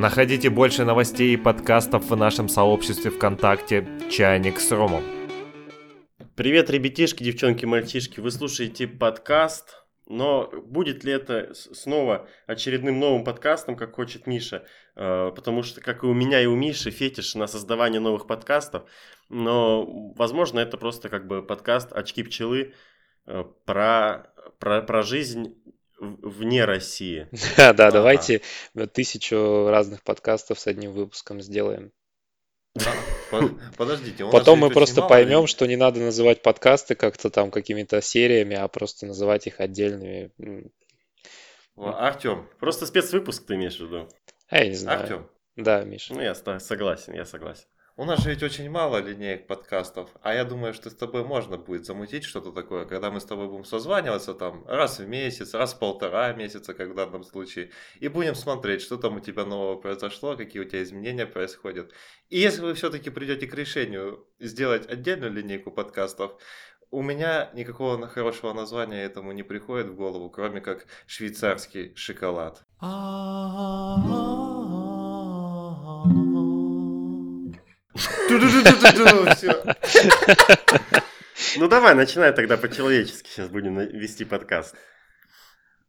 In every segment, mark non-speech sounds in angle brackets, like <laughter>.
Находите больше новостей и подкастов в нашем сообществе ВКонтакте «Чайник с Ромом». Привет, ребятишки, девчонки, мальчишки. Вы слушаете подкаст, но будет ли это снова очередным новым подкастом, как хочет Миша? Э, потому что, как и у меня, и у Миши, фетиш на создавание новых подкастов. Но, возможно, это просто как бы подкаст «Очки пчелы» э, про, про, про жизнь вне России. <laughs> Да, да, давайте тысячу разных подкастов с одним выпуском сделаем. Подождите. Потом мы просто поймем, что не надо называть подкасты как-то там какими-то сериями, а просто называть их отдельными. Артем, просто спецвыпуск ты имеешь в виду? А я не знаю. Артем. Да, Миша. Ну, я согласен, я согласен. У нас же ведь очень мало линеек подкастов, а я думаю, что с тобой можно будет замутить что-то такое, когда мы с тобой будем созваниваться там раз в месяц, раз в полтора месяца, как в данном случае, и будем смотреть, что там у тебя нового произошло, какие у тебя изменения происходят. И если вы все-таки придете к решению сделать отдельную линейку подкастов, у меня никакого хорошего названия этому не приходит в голову, кроме как швейцарский шоколад. Ну давай, начинай тогда по-человечески. Сейчас будем вести подкаст.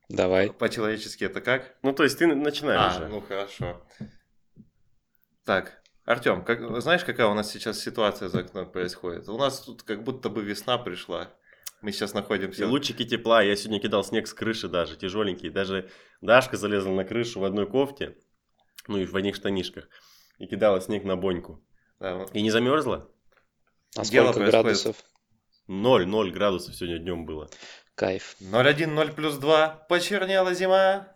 Давай. По-человечески это как? Ну, то есть ты начинаешь а, уже. ну хорошо. Так, Артем, как, знаешь, какая у нас сейчас ситуация за окном происходит? У нас тут как будто бы весна пришла. Мы сейчас находимся... И лучики тепла. Я сегодня кидал снег с крыши даже, тяжеленький. Даже Дашка залезла на крышу в одной кофте, ну и в одних штанишках, и кидала снег на боньку. Да. И не замерзла? А сколько градусов? Ноль, ноль градусов сегодня днем было. Кайф. 0,1, 0 плюс 2, почернела зима.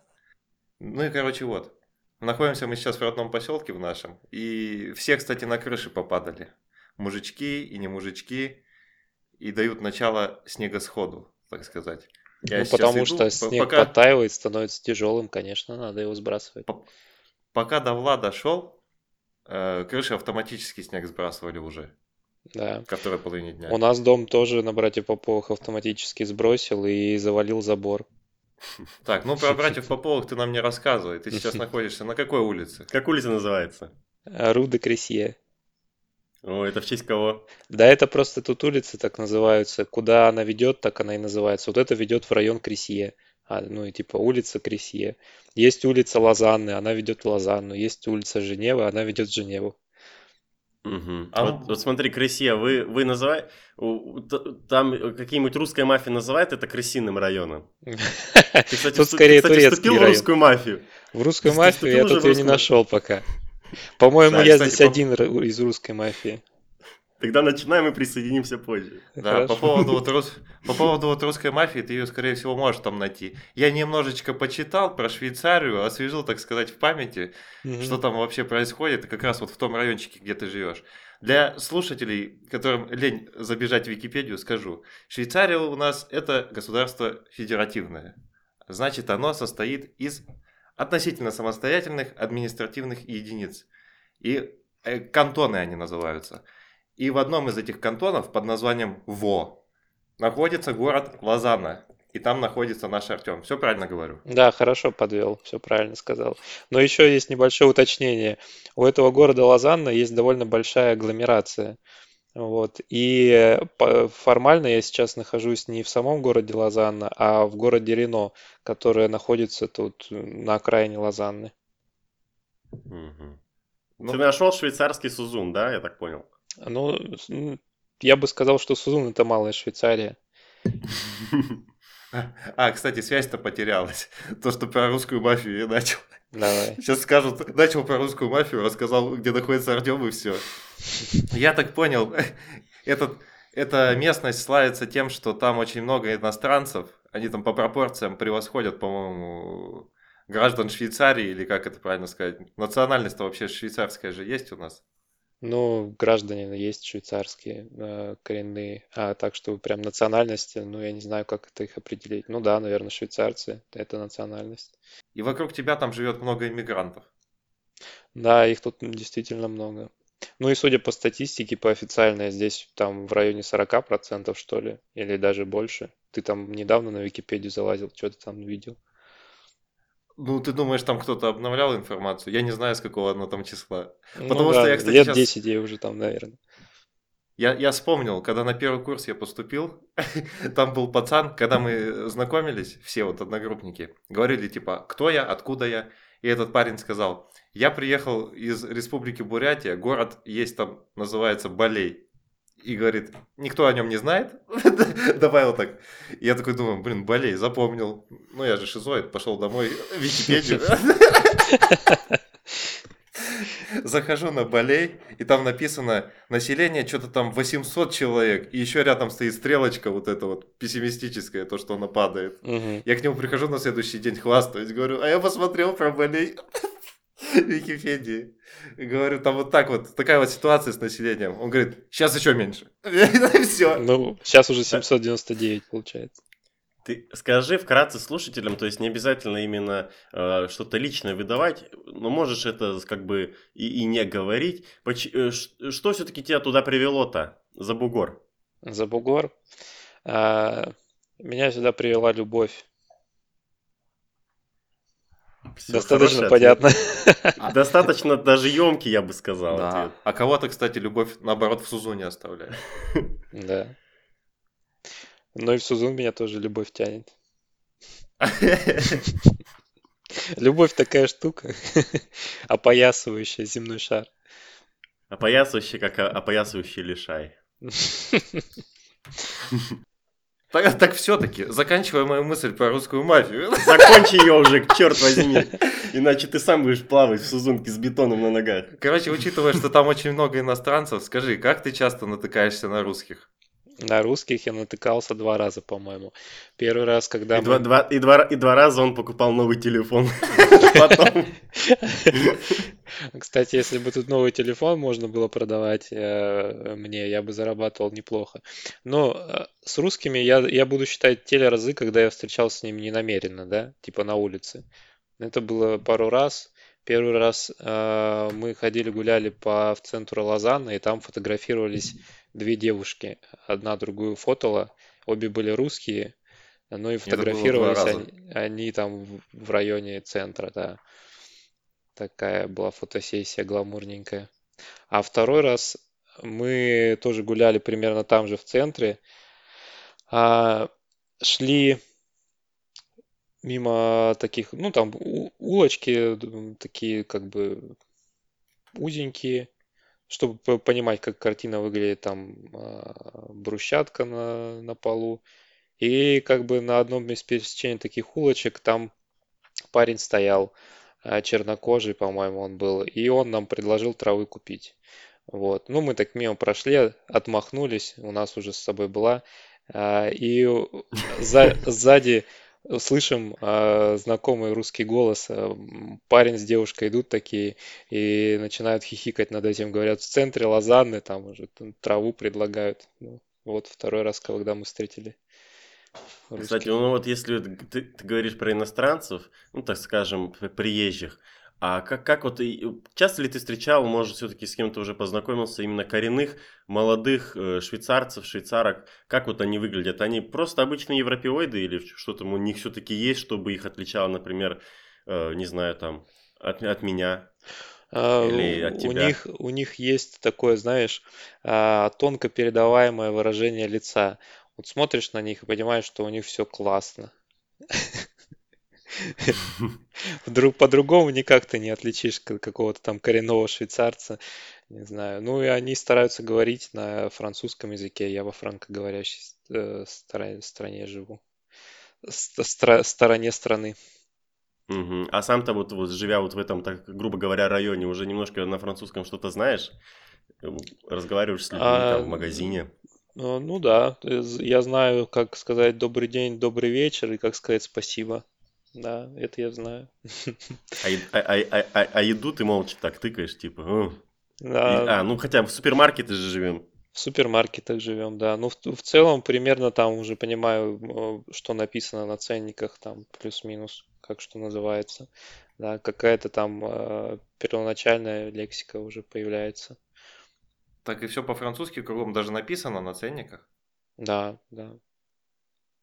Ну и короче вот. Находимся мы сейчас в родном поселке в нашем. И все, кстати, на крыши попадали. Мужички и не мужички. И дают начало снегосходу, так сказать. Я ну, потому иду, что снег пока... подтаивает, становится тяжелым, конечно, надо его сбрасывать. Пока до Влада шел, крыши автоматически снег сбрасывали уже. Да. Ко второй половине дня. У нас дом тоже на братьев Поповых автоматически сбросил и завалил забор. <laughs> Так, ну про братьев Поповых ты нам не рассказывай. Ты сейчас <laughs> находишься на какой улице? Как улица называется? Ру де Кресье. О, это в честь кого? Да, это просто тут улицы так называются. Куда она ведет, так она и называется. Вот это ведет в район Кресье ну и типа улица Кресье. Есть улица Лозанны, она ведет в Лозанну. Есть улица Женевы, она ведет в Женеву. Угу. А вот, вот смотри, Кресье, вы, вы называете, там какие-нибудь русская мафия называет это крысиным районом? <laughs> Ты, кстати, тут скорее кстати, турецкий вступил район. в русскую мафию? В русскую мафию я тут ее не нашел пока. <laughs> По-моему, я здесь один из русской мафии. Тогда начинаем и присоединимся позже. Да, по поводу, вот, рус... по поводу вот русской мафии, ты ее, скорее всего, можешь там найти. Я немножечко почитал про Швейцарию, освежил, так сказать, в памяти, mm-hmm. что там вообще происходит, как раз вот в том райончике, где ты живешь. Для слушателей, которым лень забежать в Википедию, скажу. Швейцария у нас это государство федеративное. Значит, оно состоит из относительно самостоятельных административных единиц. И э, кантоны они называются. И в одном из этих кантонов под названием ВО находится город Лозанна. И там находится наш Артем. Все правильно говорю? Да, хорошо подвел, все правильно сказал. Но еще есть небольшое уточнение. У этого города Лозанна есть довольно большая агломерация. Вот. И формально я сейчас нахожусь не в самом городе Лозанна, а в городе Рено, которое находится тут на окраине Лозанны. Угу. Ну, Ты нашел швейцарский Сузун, да, я так понял? Ну, я бы сказал, что Сузун это малая Швейцария. <laughs> А, кстати, связь-то потерялась. <laughs> То, что про русскую мафию я начал. Давай. <laughs> Сейчас скажут, начал про русскую мафию, рассказал, где находится Артем и все. Я так понял, этот, эта местность славится тем, что там очень много иностранцев. Они там по пропорциям превосходят, по-моему, граждан Швейцарии, или как это правильно сказать. Национальность-то вообще швейцарская же есть у нас. Ну, граждане есть швейцарские э, коренные, а так что прям национальности, ну, я не знаю, как это их определить. Ну да, наверное, швейцарцы, это национальность. И вокруг тебя там живет много иммигрантов. Да, их тут действительно много. Ну и судя по статистике, по официальной, здесь там в районе 40% что ли, или даже больше. Ты там недавно на Википедию залазил, что ты там видел? Ну, ты думаешь, там кто-то обновлял информацию? Я не знаю, с какого она там числа. Ну Потому да, что я, кстати, лет щас- 10 ей уже там, наверное. Я, я вспомнил, когда на первый курс я поступил, <laughs> там был пацан, когда мы знакомились, все вот одногруппники, говорили типа, кто я, откуда я, и этот парень сказал, я приехал из республики Бурятия, город есть там, называется Балей, и говорит, никто о нем не знает, <laughs> добавил так. И я такой думаю, блин, Балей, запомнил. Ну, я же шизоид, пошел домой, в Википедию. <laughs> Захожу на Балей, и там написано население что-то там 800 человек, и еще рядом стоит стрелочка вот эта вот пессимистическая, то, что она падает. Мгм. Я к нему прихожу на следующий день, хвастаюсь, говорю, а я посмотрел про Балей в <laughs> Википедии. Говорю, там вот так вот, такая вот ситуация с населением. Он говорит, сейчас еще меньше. <laughs> Все. Ну, сейчас уже 799 получается. Ты скажи вкратце слушателям, то есть не обязательно именно э, что-то личное выдавать, но можешь это как бы и, и не говорить. Поч- э, что все-таки тебя туда привело-то, за бугор? За бугор. А, Меня сюда привела любовь. Всё, Достаточно ответ. понятно. Достаточно даже емкий, я бы сказал. Да. ответ. А кого-то, кстати, любовь, наоборот, в Сузуне оставляет. Да. Ну и в Сузун меня тоже любовь тянет. Любовь такая штука, опоясывающая земной шар. Опоясывающий, как о- опоясывающий лишай. <laughs> Так, так все-таки, заканчивая мою мысль про русскую мафию. Закончи ее уже, черт возьми. Иначе ты сам будешь плавать в сузунке с бетоном на ногах. Короче, учитывая, что там очень много иностранцев, скажи, как ты часто натыкаешься на русских? На русских я натыкался два раза, по-моему. Первый раз, когда И два, мы... два- и, два, и два раза он покупал новый телефон. <laughs> Кстати, если бы тут новый телефон можно было продавать э, мне, я бы зарабатывал неплохо. Но э, с русскими я, я буду считать те разы, когда я встречался с ними ненамеренно, да, типа на улице. Это было пару раз. Первый раз э, мы ходили, гуляли по в центру Лозанны, и там фотографировались две девушки. Одна другую фотола, обе были русские, ну и фотографировались они, они там в, в районе центра, да. Такая была фотосессия гламурненькая. А второй раз мы тоже гуляли примерно там же в центре. А, шли мимо таких, ну там улочки такие как бы узенькие, чтобы по- понимать, как картина выглядит, там а, брусчатка на, на полу. И как бы на одном из пересечений таких улочек там парень стоял, а, чернокожий, по-моему, он был, и он нам предложил травы купить. Вот. Ну, мы так мимо прошли, отмахнулись, у нас уже с собой была, а, и <laughs> за- сзади слышим а, знакомый русский голос, м, парень с девушкой идут такие и начинают хихикать над этим, говорят, в центре Лозанны там уже там траву предлагают. Ну, вот второй раз, когда мы встретили Кстати, русских. ну вот если ты, ты говоришь про иностранцев, ну так скажем, приезжих, а как, как вот, и- часто ли ты встречал, может, все-таки с кем-то уже познакомился, именно коренных, молодых э, швейцарцев, швейцарок, как вот они выглядят? Они просто обычные европеоиды или что там у них все-таки есть, чтобы их отличало, например, э, не знаю, там, от, от меня? А, Или от у тебя? них, у них есть такое, знаешь, а, тонко передаваемое выражение лица. Вот смотришь на них и понимаешь, что у них все классно. <laughs> <laughs> Вдруг по-другому никак ты не отличишь какого-то там коренного швейцарца, не знаю. Ну и они стараются говорить на французском языке. Я во франкоговорящей э, стране живу. Стороне страны. Мгм. А сам-то вот, вот живя вот в этом, так грубо говоря, районе, уже немножко на французском что-то знаешь? Э, Разговариваешь с людьми А, там в магазине? Ну ну да, э, я знаю, как сказать добрый день, добрый вечер и как сказать спасибо. Да, это я знаю. <laughs> А, а- а- а- а- а еду ты молча так тыкаешь, типа. И- Да, а, ну хотя в супермаркете же живем. в супермаркетах живем, да. Ну, в, в целом, примерно там уже понимаю, э, что написано на ценниках, там плюс-минус, как что называется. Да, какая-то там э, первоначальная лексика уже появляется. Так и все по-французски кругом даже написано на ценниках. Да, да.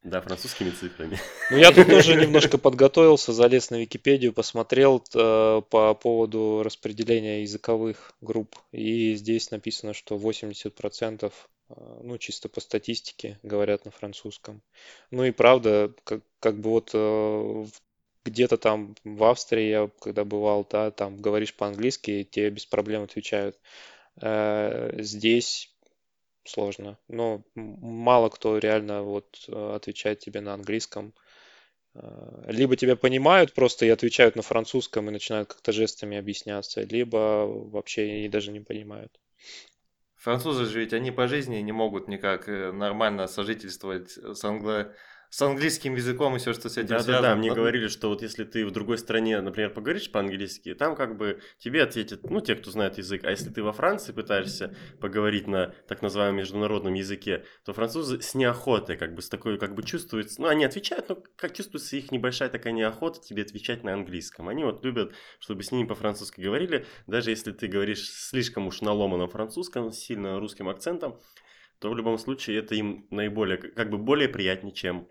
Да, французскими цифрами. Ну, я тут тоже немножко подготовился, залез на Википедию, посмотрел э, по поводу распределения языковых групп. И здесь написано, что 80%, э, ну, чисто по статистике, говорят на французском. Ну и правда, как, как бы вот э, где-то там в Австрии я когда бывал, да, там говоришь по-английски, тебе без проблем отвечают. Э, здесь сложно. Но мало кто реально вот э, отвечает тебе на английском. Э, либо тебя понимают просто и отвечают на французском и начинают как-то жестами объясняться, либо вообще и даже не понимают. Французы же ведь они по жизни не могут никак нормально сожительствовать с англо с английским языком и все, что с этим да, связано. Да, да, мне говорили, что вот если ты в другой стране, например, поговоришь по-английски, там как бы тебе ответят, ну, те, кто знает язык, а если ты во Франции пытаешься поговорить на так называемом международном языке, то французы с неохотой, как бы с такой, как бы чувствуют, ну, они отвечают, но как чувствуется их небольшая такая неохота тебе отвечать на английском. Они вот любят, чтобы с ними по-французски говорили, даже если ты говоришь слишком уж на ломаном французском, с сильно русским акцентом, то в любом случае это им наиболее, как бы более приятнее, чем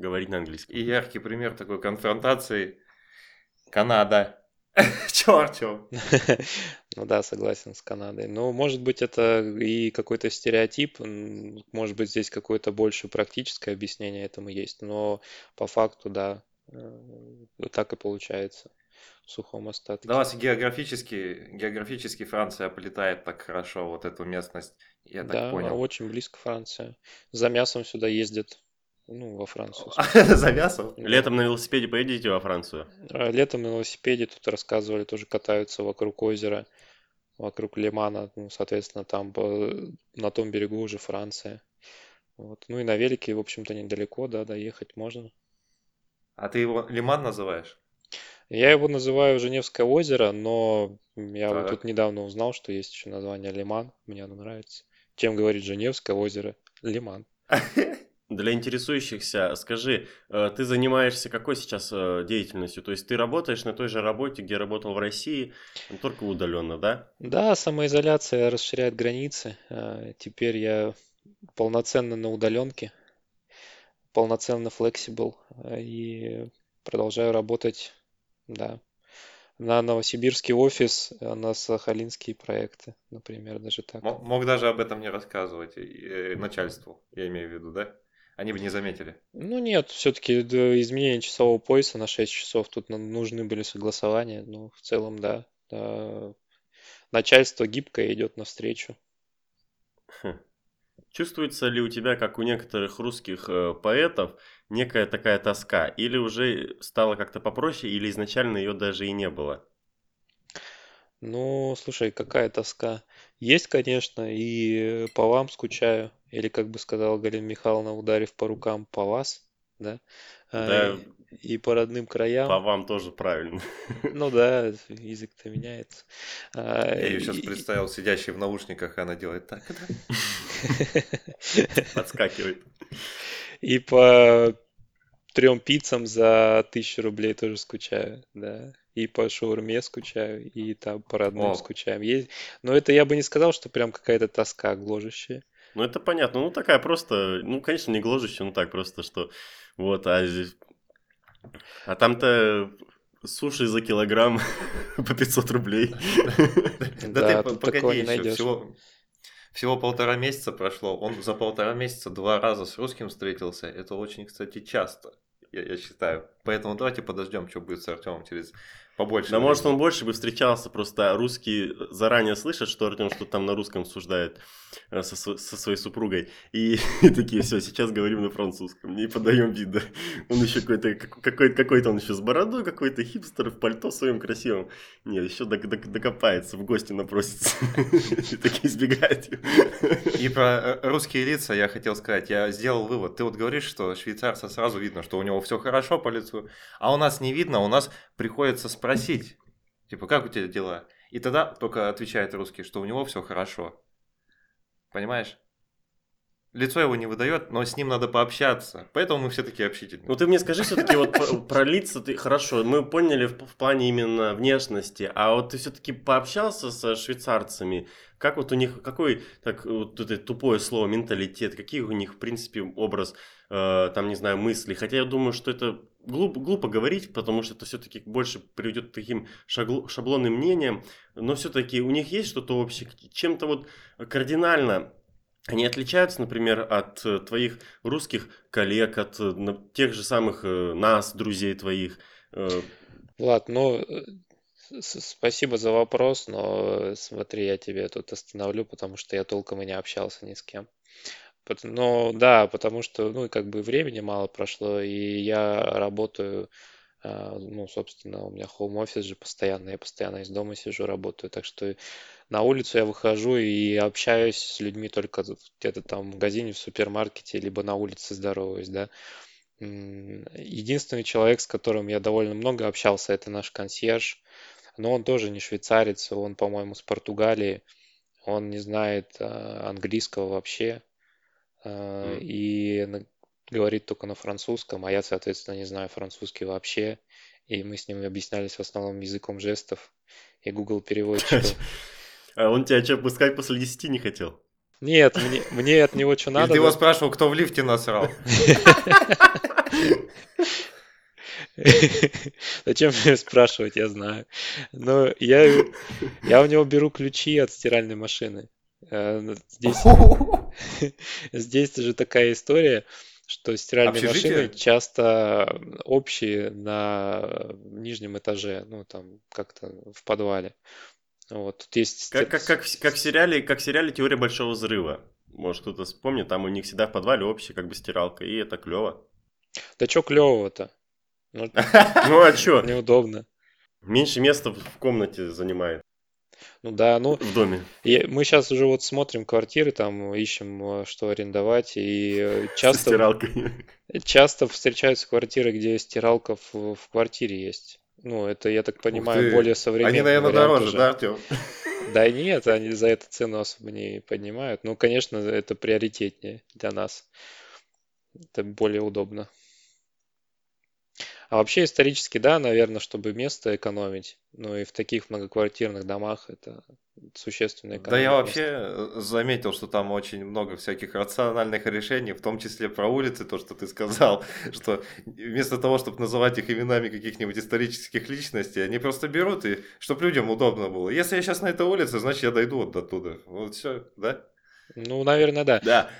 говорить на английском. И яркий пример такой конфронтации Канада. <laughs> Чёртю. <laughs> Ну да, согласен с Канадой. Но может быть это и какой-то стереотип, может быть здесь какое-то больше практическое объяснение этому есть, но по факту, да, э, так и получается в сухом остатке. Да, вас географически, географически Франция оплетает так хорошо вот эту местность, я так Да, понял. очень близко Франция. За мясом сюда ездят ну, во Францию. <laughs> За мясом? Летом на велосипеде поедете во Францию? А, летом на велосипеде тут рассказывали, тоже катаются вокруг озера, вокруг Лимана, ну, соответственно, там на том берегу уже Франция. Вот. Ну и на велике, в общем-то, недалеко, да, доехать можно. А ты его Лиман называешь? Я его называю Женевское озеро, но я вот тут недавно узнал, что есть еще название Лиман. Мне оно нравится. Чем говорит Женевское озеро? Лиман. <laughs> Для интересующихся, скажи, э, ты занимаешься какой сейчас э, деятельностью? То есть ты работаешь на той же работе, где работал в России, только удаленно, да? Да, самоизоляция расширяет границы. Э, теперь я полноценно на удаленке, полноценно flexible и продолжаю работать, да, на новосибирский офис, на сахалинские проекты, например, даже так. Мог даже об этом не рассказывать начальству, я имею в виду, да? Они бы не заметили. Ну нет, все-таки изменение часового пояса на 6 часов, тут нужны были согласования, но в целом да. да. Начальство гибкое идет навстречу. Хм. Чувствуется ли у тебя, как у некоторых русских э, поэтов, некая такая тоска? Или уже стало как-то попроще, или изначально ее даже и не было? Ну, слушай, какая тоска. Есть, конечно, и по вам скучаю. Или, как бы сказала Галина Михайловна, ударив по рукам по вас, да? А, да. И по родным краям. По вам тоже правильно. <laughs> Ну да, язык-то меняется. А, Я ее сейчас представил, сидящей в наушниках, она делает так, да? <laughs> Подскакивает. И по трем пиццам за тысячу рублей тоже скучаю, да. И по шаурме скучаю, и там по родным О. скучаем. Есть... Но это я бы не сказал, что прям какая-то тоска гложущая. Ну, это понятно. Ну, такая просто, ну, конечно, не гложущая, ну, так просто, что вот, а здесь... А там-то суши за килограмм <laughs> по 500 рублей. <laughs> Да ты погоди еще, всего... Всего полтора месяца прошло. Он за полтора месяца два раза с русским встретился. Это очень, кстати, часто, я, я считаю. Поэтому давайте подождем, что будет с Артемом через побольше. Да, времени. может, он больше бы встречался, просто русские заранее слышат, что Артем что там на русском обсуждает э, со, со своей супругой. И, <laughs> и такие, все, сейчас говорим на французском, не подаем вида. Он еще какой-то, какой-то, какой-то он еще с бородой, какой-то хипстер в пальто своем красивом. Нет, еще докопается, в гости напросится. <laughs> И такие избегают И про э, русские лица я хотел сказать, я сделал вывод. Ты вот говоришь, что швейцарца сразу видно, что у него все хорошо по лицу, а у нас не видно, у нас приходится спросить, типа, как у тебя дела? И тогда только отвечает русский, что у него все хорошо. Понимаешь? лицо его не выдает, но с ним надо пообщаться. Поэтому мы все таки общительные. Ну ты мне скажи все-таки вот про, лица, ты хорошо, мы поняли в плане именно внешности, а вот ты все-таки пообщался со швейцарцами, как вот у них, какой, так, вот это тупое слово, менталитет, какие у них, в принципе, образ, э, там, не знаю, мысли, хотя я думаю, что это глупо, глупо говорить, потому что это все-таки больше приведет к таким шагло, шаблонным мнениям, но все-таки у них есть что-то общее, чем-то вот кардинально они отличаются, например, от э, твоих русских коллег, от э, тех же самых э, нас, друзей твоих? Влад, ну, спасибо за вопрос, но смотри, я тебе тут остановлю, потому что я толком и не общался ни с кем. Но да, потому что, ну, как бы времени мало прошло, и я работаю а, ну, собственно, у меня хоум-офис же постоянно, я постоянно из дома сижу, работаю, так что на улицу я выхожу и общаюсь с людьми только где-то там в магазине, в супермаркете, либо на улице здороваюсь, да. Единственный человек, с которым я довольно много общался, это наш консьерж, но он тоже не швейцарец, он, по-моему, с Португалии, он не знает а, английского вообще, а, и говорит только на французском, а я, соответственно, не знаю французский вообще. И мы с ним объяснялись в основном языком жестов и Google переводчиком. <laughs> А он тебя что, пускать после 10 не хотел? Нет, мне, мне от него что надо. Или ты его спрашивал, кто в лифте насрал? <laughs> Зачем мне спрашивать, я знаю. Но я, я у него беру ключи от стиральной машины. Э, здесь, <laughs> здесь же такая история что стиральные Общежитие? машины часто общие на нижнем этаже, ну там как-то в подвале. Вот тут есть. Как, как, как, как в сериале, как в сериале Теория большого взрыва. Может кто-то вспомнит, там у них всегда в подвале общая как бы стиралка, и это клево. Да что клевого-то? Ну, <laughs> ну а что? Неудобно. Меньше места в комнате занимает. Ну да, ну... В доме. И мы сейчас уже вот смотрим квартиры, там ищем, э, что арендовать, и э, <laughs> часто... Стиралкой. Часто встречаются квартиры, где стиралка в, в квартире есть. Ну, это, я так понимаю, более современный Они, наверное, дороже, уже. да, Артем? <laughs> Да нет, они за это цену особо не поднимают. Ну, конечно, это приоритетнее для нас. Это более удобно. А вообще исторически, да, наверное, чтобы место экономить. Ну и в таких многоквартирных домах это существенная экономия. Да я вообще э, заметил, что там очень много всяких рациональных решений, в том числе про улицы, то, что ты сказал, <laughs> что вместо того, чтобы называть их именами каких-нибудь исторических личностей, они просто берут и, чтобы людям удобно было. Если я сейчас на этой улице, значит я дойду вот до туда. Вот все, да? Ну, наверное, да. Да.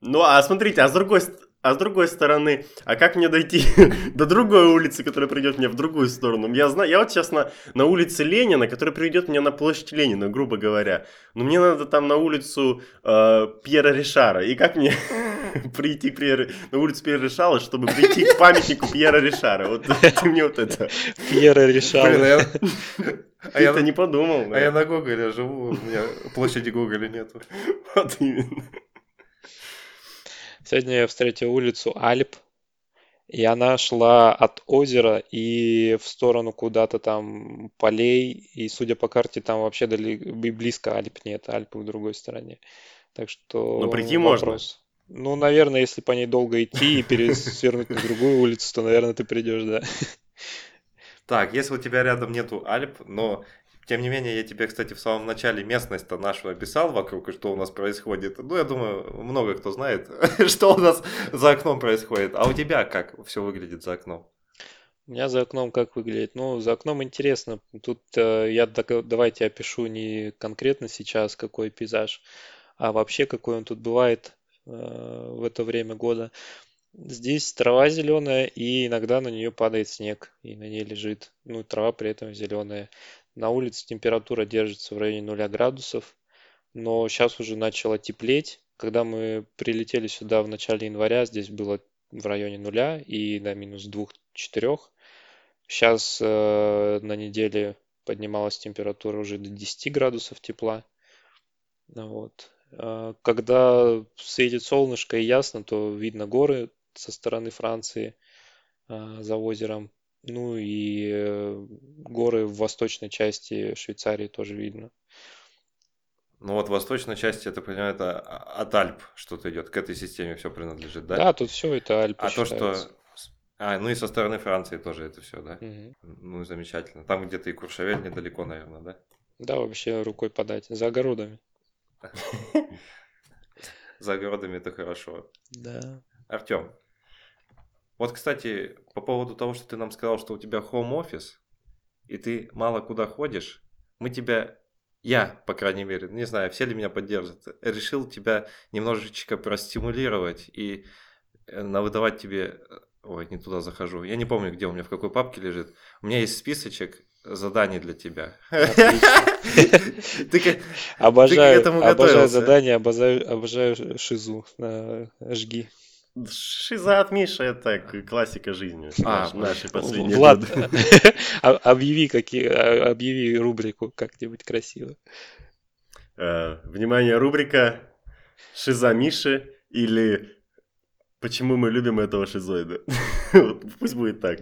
Ну, а смотрите, а с другой стороны, а с другой стороны, а как мне дойти <laughs> до другой улицы, которая приведет меня в другую сторону? Я знаю, я вот сейчас на, на улице Ленина, которая приведет меня на площадь Ленина, грубо говоря. Но мне надо там на улицу э, Пьера Ришара. И как мне <laughs> прийти Пьер, на улицу Пьера Ришара, чтобы прийти к памятнику Пьера Ришара? Вот <laughs> ты мне вот это. Пьера Ришара. А я не подумал. А я на Гоголе живу, у меня площади Гоголя нету. Вот именно. Сегодня я встретил улицу Альп, и она шла от озера и в сторону куда-то там полей, и судя по карте, там вообще дали, близко Альп нет, Альпы в другой стороне. Так что Но прийти вопрос. можно. Ну, наверное, если по ней долго идти и пересвернуть на другую улицу, то, наверное, ты придешь, да. Так, если у тебя рядом нету Альп, но тем не менее, я тебе, кстати, в самом начале местность-то нашу описал вокруг, и что у нас происходит. Ну, я думаю, много кто знает, <laughs> что у нас за окном происходит. А у тебя как все выглядит за окном? У меня за окном как выглядит? Ну, за окном интересно. Тут э, я давайте опишу не конкретно сейчас, какой пейзаж, а вообще, какой он тут бывает э, в это время года. Здесь трава зеленая, и иногда на нее падает снег, и на ней лежит. Ну, трава при этом зеленая. На улице температура держится в районе 0 градусов, но сейчас уже начало теплеть. Когда мы прилетели сюда в начале января, здесь было в районе нуля и до минус 2-4. Сейчас э, на неделе поднималась температура уже до 10 градусов тепла. Вот. Э, когда светит солнышко и ясно, то видно горы со стороны Франции э, за озером. Ну и э, горы в восточной части Швейцарии тоже видно. Ну вот восточная часть, я так понимаю, это от Альп что-то идет, к этой системе все принадлежит, да? Да, тут все это Альпы А то, считается. что... А, ну и со стороны Франции тоже это все, да? Мгм. Ну, замечательно. Там где-то и Куршавель недалеко, наверное, да? Да, вообще рукой подать. За огородами. <laughs> За огородами это хорошо. Да. Артем, вот, кстати, по поводу того, что ты нам сказал, что у тебя хоум-офис, и ты мало куда ходишь, мы тебя, я, по крайней мере, не знаю, все ли меня поддержат, решил тебя немножечко простимулировать и э, навыдавать тебе... Ой, не туда захожу. Я не помню, где у меня, в какой папке лежит. У меня есть списочек заданий для тебя. <laughs> Ты Обожаю, этому обожаю задания, обожаю, обожаю шизу. э, Жги. Шиза от Миши это классика жизни. А, Наш- наши последние Влад, <laughs> а- объяви, какие, а- объяви рубрику как-нибудь красиво. Э, Внимание, рубрика Шиза Миши или Почему мы любим этого шизоида? <laughs> Пусть будет так.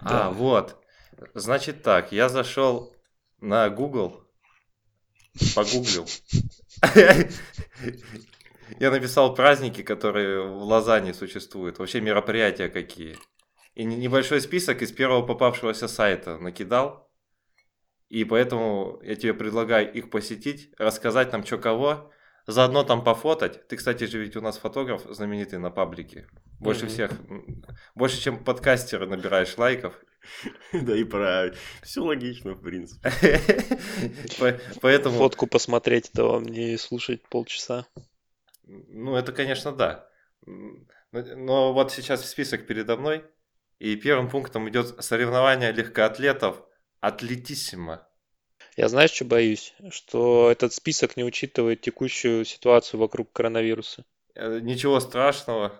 А, вот. Значит так, я зашел на Google, погуглил. Я написал праздники, которые в Лозанне существуют, вообще мероприятия какие. И не- небольшой список из первого попавшегося сайта накидал. И поэтому я тебе предлагаю их посетить, рассказать нам что кого, заодно там пофотать. Ты, кстати же, ведь у нас фотограф знаменитый на паблике. Больше Мгм. всех, больше, чем подкастеры набираешь лайков. <laughs> Да и про... Все логично, в принципе. <laughs> По- Поэтому, Фотку посмотреть, то вам не слушать полчаса. ну, это, конечно, да. Но вот сейчас список передо мной, и первым пунктом идет соревнование легкоатлетов Атлетиссимо. Я знаешь, что боюсь? Что этот список не учитывает текущую ситуацию вокруг коронавируса. Э, Ничего страшного.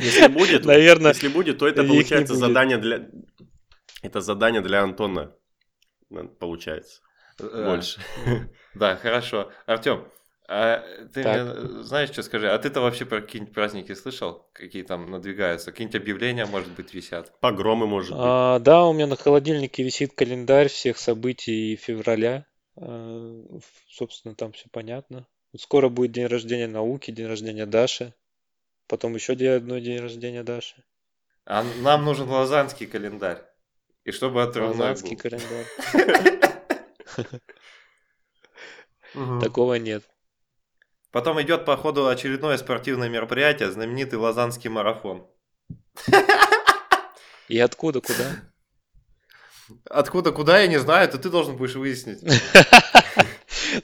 Если будет, Наверное, если будет, то это получается задание для... Это задание для Антона. на- Получается. Э, Больше. Да, хорошо. Артем, а ты Так. мне знаешь, что скажи? А ты-то вообще про какие-нибудь праздники слышал? Какие там надвигаются? Какие-нибудь объявления, может быть, висят? Погромы, может быть. А, да, у меня на холодильнике висит календарь всех событий февраля. А, собственно, там все понятно. Скоро будет день рождения науки, день рождения Даши. Потом еще одной день рождения Даши. А нам нужен лазанский календарь. И чтобы отрывной Лазанский был. календарь. Такого нет. Потом идет по ходу очередное спортивное мероприятие, знаменитый Лазанский марафон. И откуда, куда? Откуда, куда, я не знаю, это ты должен будешь выяснить. <laughs>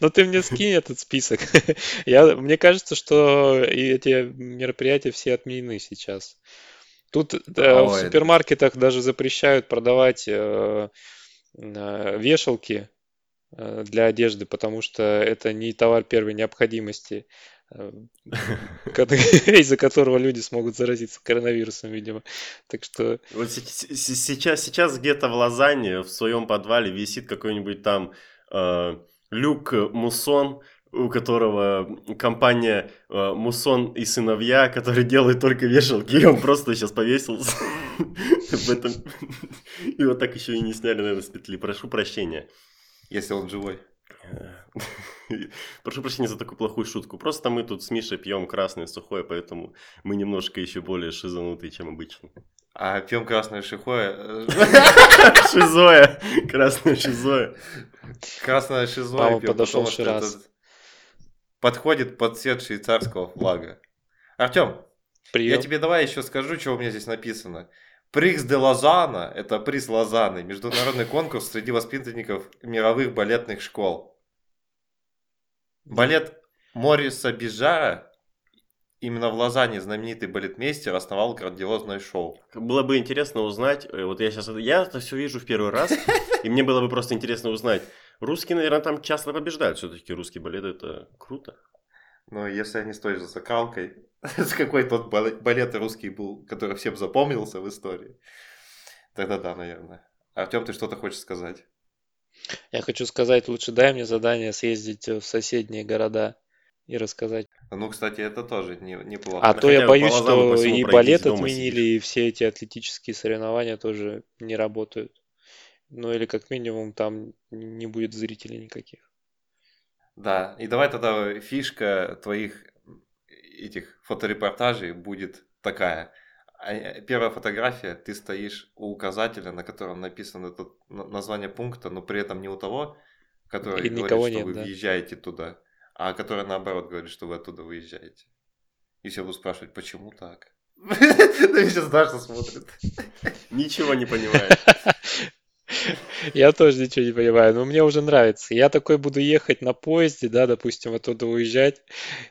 Ну ты мне скинь этот список. <laughs> Я, мне кажется, что эти мероприятия все отменены сейчас. Тут э, в супермаркетах даже запрещают продавать э, э, вешалки э, для одежды, потому что это не товар первой необходимости, э, <laughs> <laughs> из-за которого люди смогут заразиться коронавирусом, видимо. Так что Вот се- се- се- сейчас, сейчас где-то в Лозанне, в своем подвале, висит какой-нибудь там э, Люк Муссон, у которого компания э, Муссон и сыновья, который <laughs> делает только вешалки, и он просто сейчас повесился <laughs> в этом. <laughs> И вот так еще и не сняли, наверное, с петли. Прошу прощения. Если он живой. <laughs> Прошу прощения за такую плохую шутку. Просто мы тут с Мишей пьем красное сухое, поэтому мы немножко еще более шизанутые, чем обычно. А пьем красное шихое. э, <laughs> Шизоя. Красное шизоя. Красное шизо Мама и пьем, подошел это подходит под цвет швейцарского флага. Артем, я тебе давай еще скажу, что у меня здесь написано. Прикс де Лозана, это приз Лозаны, международный конкурс среди воспитанников мировых балетных школ. Балет Мориса Бижара, именно в Лозанне знаменитый балетмейстер, основал грандиозное шоу. Было бы интересно узнать, э, вот я сейчас, я это все вижу в первый раз, <laughs> и мне было бы просто интересно узнать. Русские, наверное, там часто побеждают, все-таки русский балет это круто. Но если они с той же закалкой, <laughs> с какой тот балет русский был, который всем запомнился в истории, тогда да, наверное. Артем, ты что-то хочешь сказать? Я хочу сказать, лучше дай мне задание съездить в соседние города. и рассказать. Ну, кстати, это тоже не, неплохо. А Да то я боюсь, что и балет отменили, сидишь. и все эти атлетические соревнования тоже не работают. Ну или как минимум там не будет зрителей никаких. Да, и давай тогда фишка твоих этих фоторепортажей будет такая. А, э, Первая фотография, ты стоишь у указателя, на котором написано это на- название пункта, но при этом не у того, который И говорит, что нет, вы да. въезжаете туда, а который наоборот говорит, что вы оттуда выезжаете. И все будут спрашивать, почему так? <laughs> Да сейчас Даша смотрит. Ничего не понимаю. <laughs> <laughs> Я тоже ничего не понимаю, но мне уже нравится. Я такой буду ехать на поезде, да, допустим, оттуда уезжать,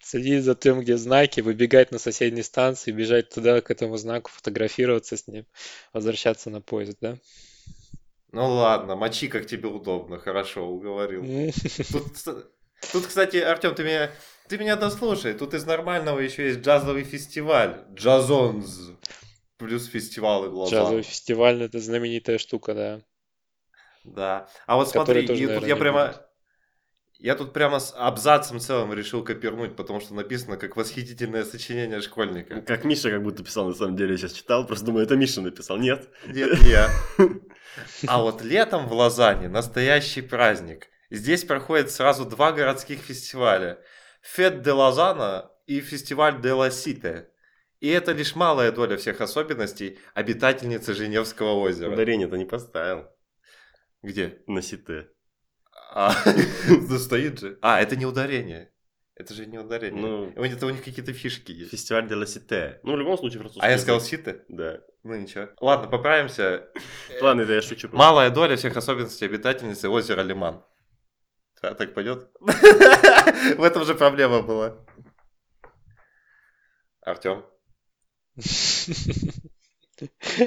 следить за тем, где знаки, выбегать на соседней станции, бежать туда, к этому знаку, фотографироваться с ним, возвращаться на поезд, да? Ну ладно, мочи, как тебе удобно, хорошо, уговорил. М. <laughs> Тут, ст- тут, кстати, Артем, ты меня, ты меня дослушай. Тут из нормального еще есть джазовый фестиваль. Джазонз. Плюс фестиваль Лозанн. Джазовый фестиваль, это знаменитая штука, да. Да. А вот смотри, тоже, и тут наверное, я прямо... будет. Я тут прямо с абзацем целым решил копернуть, потому что написано как восхитительное сочинение школьника. Как Миша как будто писал, на самом деле, я сейчас читал, просто думаю, это Миша написал. Нет. Нет, не я. <laughs> А вот летом в Лозанне настоящий праздник. Здесь проходят сразу два городских фестиваля. Фет де Лозанна и фестиваль де ла Сите. И это лишь малая доля всех особенностей обитательницы Женевского озера. Ударение-то не поставил. Где? На сите. А, <laughs> стоит же. А, это не ударение. Это же не ударение. Ну, У них- Это у них какие-то фишки есть. фестиваль де ла сите. Ну, в любом случае, французский А я сказал Сите? Да. Ну ничего. Ладно, поправимся. <laughs> Ладно, это я шучу. просто. Малая доля всех особенностей обитательницы озера Лиман. А, так пойдет? <laughs> В этом же проблема была. Артем.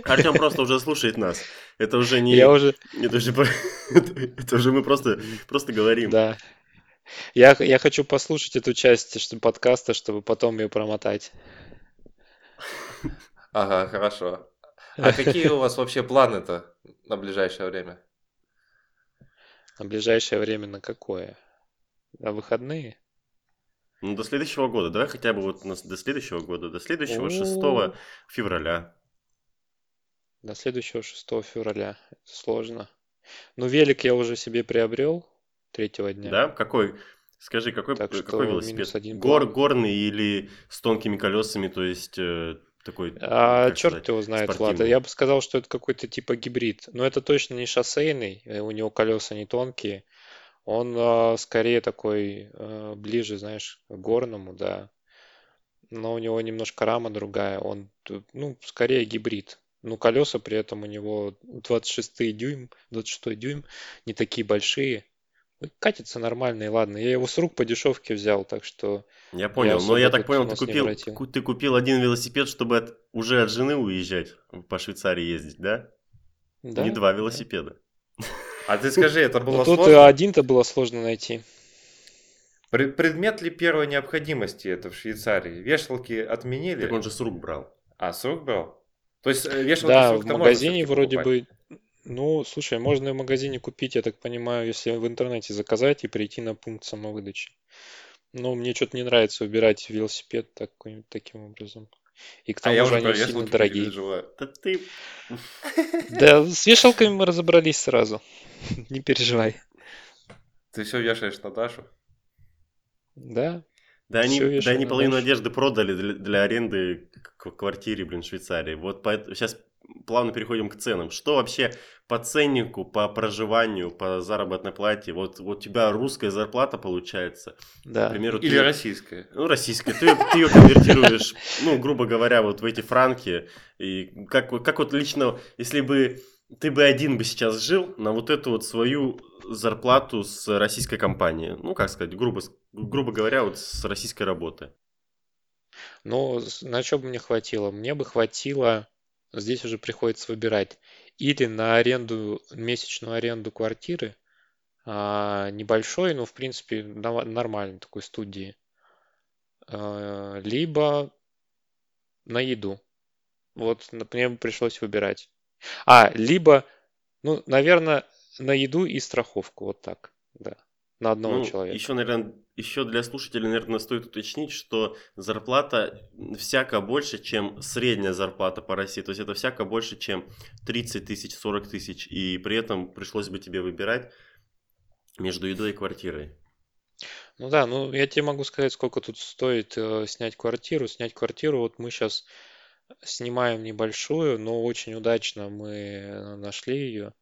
Артем просто уже слушает нас. Это уже не... Я уже, Это уже, <laughs> это уже мы просто, просто говорим. да. Я, я хочу послушать эту часть что, подкаста, чтобы потом ее промотать. Ага, хорошо. А какие у вас вообще планы-то на ближайшее время? На ближайшее время на какое? На выходные? Ну, до следующего года. Давай хотя бы вот до следующего года. До следующего О. 6 февраля. До следующего 6 февраля. Это сложно. Ну, велик я уже себе приобрел третьего дня. Да? Какой? Скажи, какой, Так какой велосипед? один Гор, горный или с тонкими колесами, то есть э, такой... А черт сказать, его знает, Влад. спортивный? Я бы сказал, что это какой-то типа гибрид. Но это точно не шоссейный, э, у него колеса не тонкие. Он а, скорее такой а, ближе, знаешь, к горному, да. Но у него немножко рама другая. Он, ну, скорее гибрид. Ну, колеса при этом у него 26 дюйм, 26 дюйм, не такие большие. Ну, Катится нормально, и ладно. Я его с рук по дешевке взял, так что Я понял, но особо я так тут понял, ты купил, ты купил один велосипед, чтобы от- уже от жены уезжать, по Швейцарии ездить, да? да. Не два велосипеда. А ты скажи, это было Ну, тут и сложно? один-то было сложно найти. Пре- Предмет ли первой необходимости это в Швейцарии? Вешалки отменили? Так он же с рук брал. А, с рук брал? То есть э, вешалки Да, в магазине вроде бы... Ну, слушай, можно и в магазине купить, я так понимаю, если в интернете заказать и прийти на пункт самовыдачи. Но мне что-то не нравится выбирать велосипед такой, таким образом. И к А тому я же они сильно дорогие. Да ты... <laughs> Да, с вешалками мы разобрались сразу. <laughs> Не переживай. Ты все вешаешь на Дашу? Да, Да они, Всё да они половину Дашу. одежды продали для, для аренды к- квартире, блин, в Швейцарии. Вот сейчас плавно переходим к ценам. Что вообще по ценнику, по проживанию, по заработной плате? Вот, вот у тебя русская зарплата получается. Да. примеру, Или ты- российская? Ну, российская. Ты, ты ее конвертируешь, ну, грубо говоря, вот в эти франки. И как, как вот лично, если бы ты бы один бы сейчас жил на вот эту вот свою зарплату с российской компании. Ну, как сказать, грубо, грубо говоря, вот с российской работы. С- на что бы мне хватило? Мне бы хватило, здесь уже приходится выбирать, или на аренду, месячную аренду квартиры, а, небольшой, но в принципе нормальной такой студии, а, либо на еду. Вот мне бы пришлось выбирать. А, либо, ну, наверное, на еду и страховку, вот так, да. на одного Ну, человека. еще, наверное, еще для слушателей, наверное, стоит уточнить, что зарплата всяко больше, чем средняя зарплата по России. То есть это всяко больше, чем 30 тысяч, 40 тысяч. И при этом пришлось бы тебе выбирать между едой и квартирой. Ну да, ну я тебе могу сказать, сколько тут стоит э, снять квартиру. Снять квартиру, вот мы сейчас снимаем небольшую, но очень удачно мы э, нашли ее.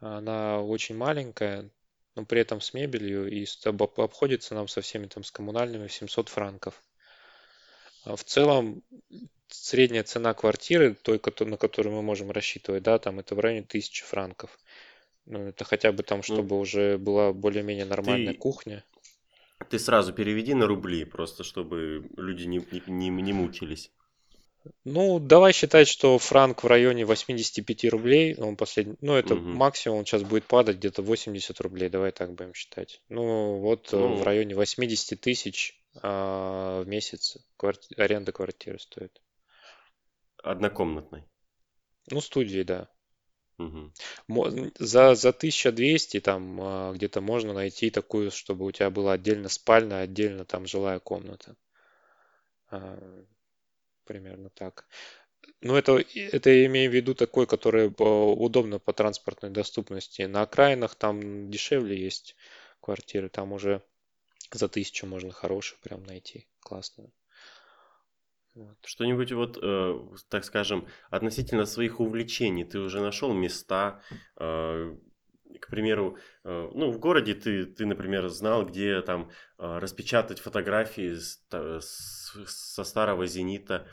Она очень маленькая, но при этом с мебелью и с- об- обходится нам со всеми там с коммунальными в 700 франков. А В целом средняя цена квартиры, той, на которую мы можем рассчитывать, да, там это в районе 1000 франков. Ну, это хотя бы там, чтобы уже была более-менее нормальная ты- кухня. Ты сразу переведи на рубли, просто чтобы люди не, не, не, не мучились. Ну, давай считать, что франк в районе 85 рублей, он последний, ну, это Мгм. максимум, он сейчас будет падать где-то 80 рублей, давай так будем считать. Ну, вот э, Ну. в районе 80 тысяч а, в месяц кварти- аренда квартиры стоит. Однокомнатной. Ну, студии, да. Мо- За, за 1200 там а, где-то можно найти такую, чтобы у тебя была отдельно спальня, отдельно там жилая комната. Примерно так. Ну, это, это я имею в виду такой, который э, удобно по транспортной доступности. На окраинах там дешевле есть квартиры, там уже за тысячу можно хорошую прям найти, классную. Вот. Что-нибудь вот, э, так скажем, относительно своих увлечений. Ты уже нашел места, э, к примеру, э, ну, в городе ты, ты, например, знал, где там э, распечатать фотографии с с- со старого «Зенита»,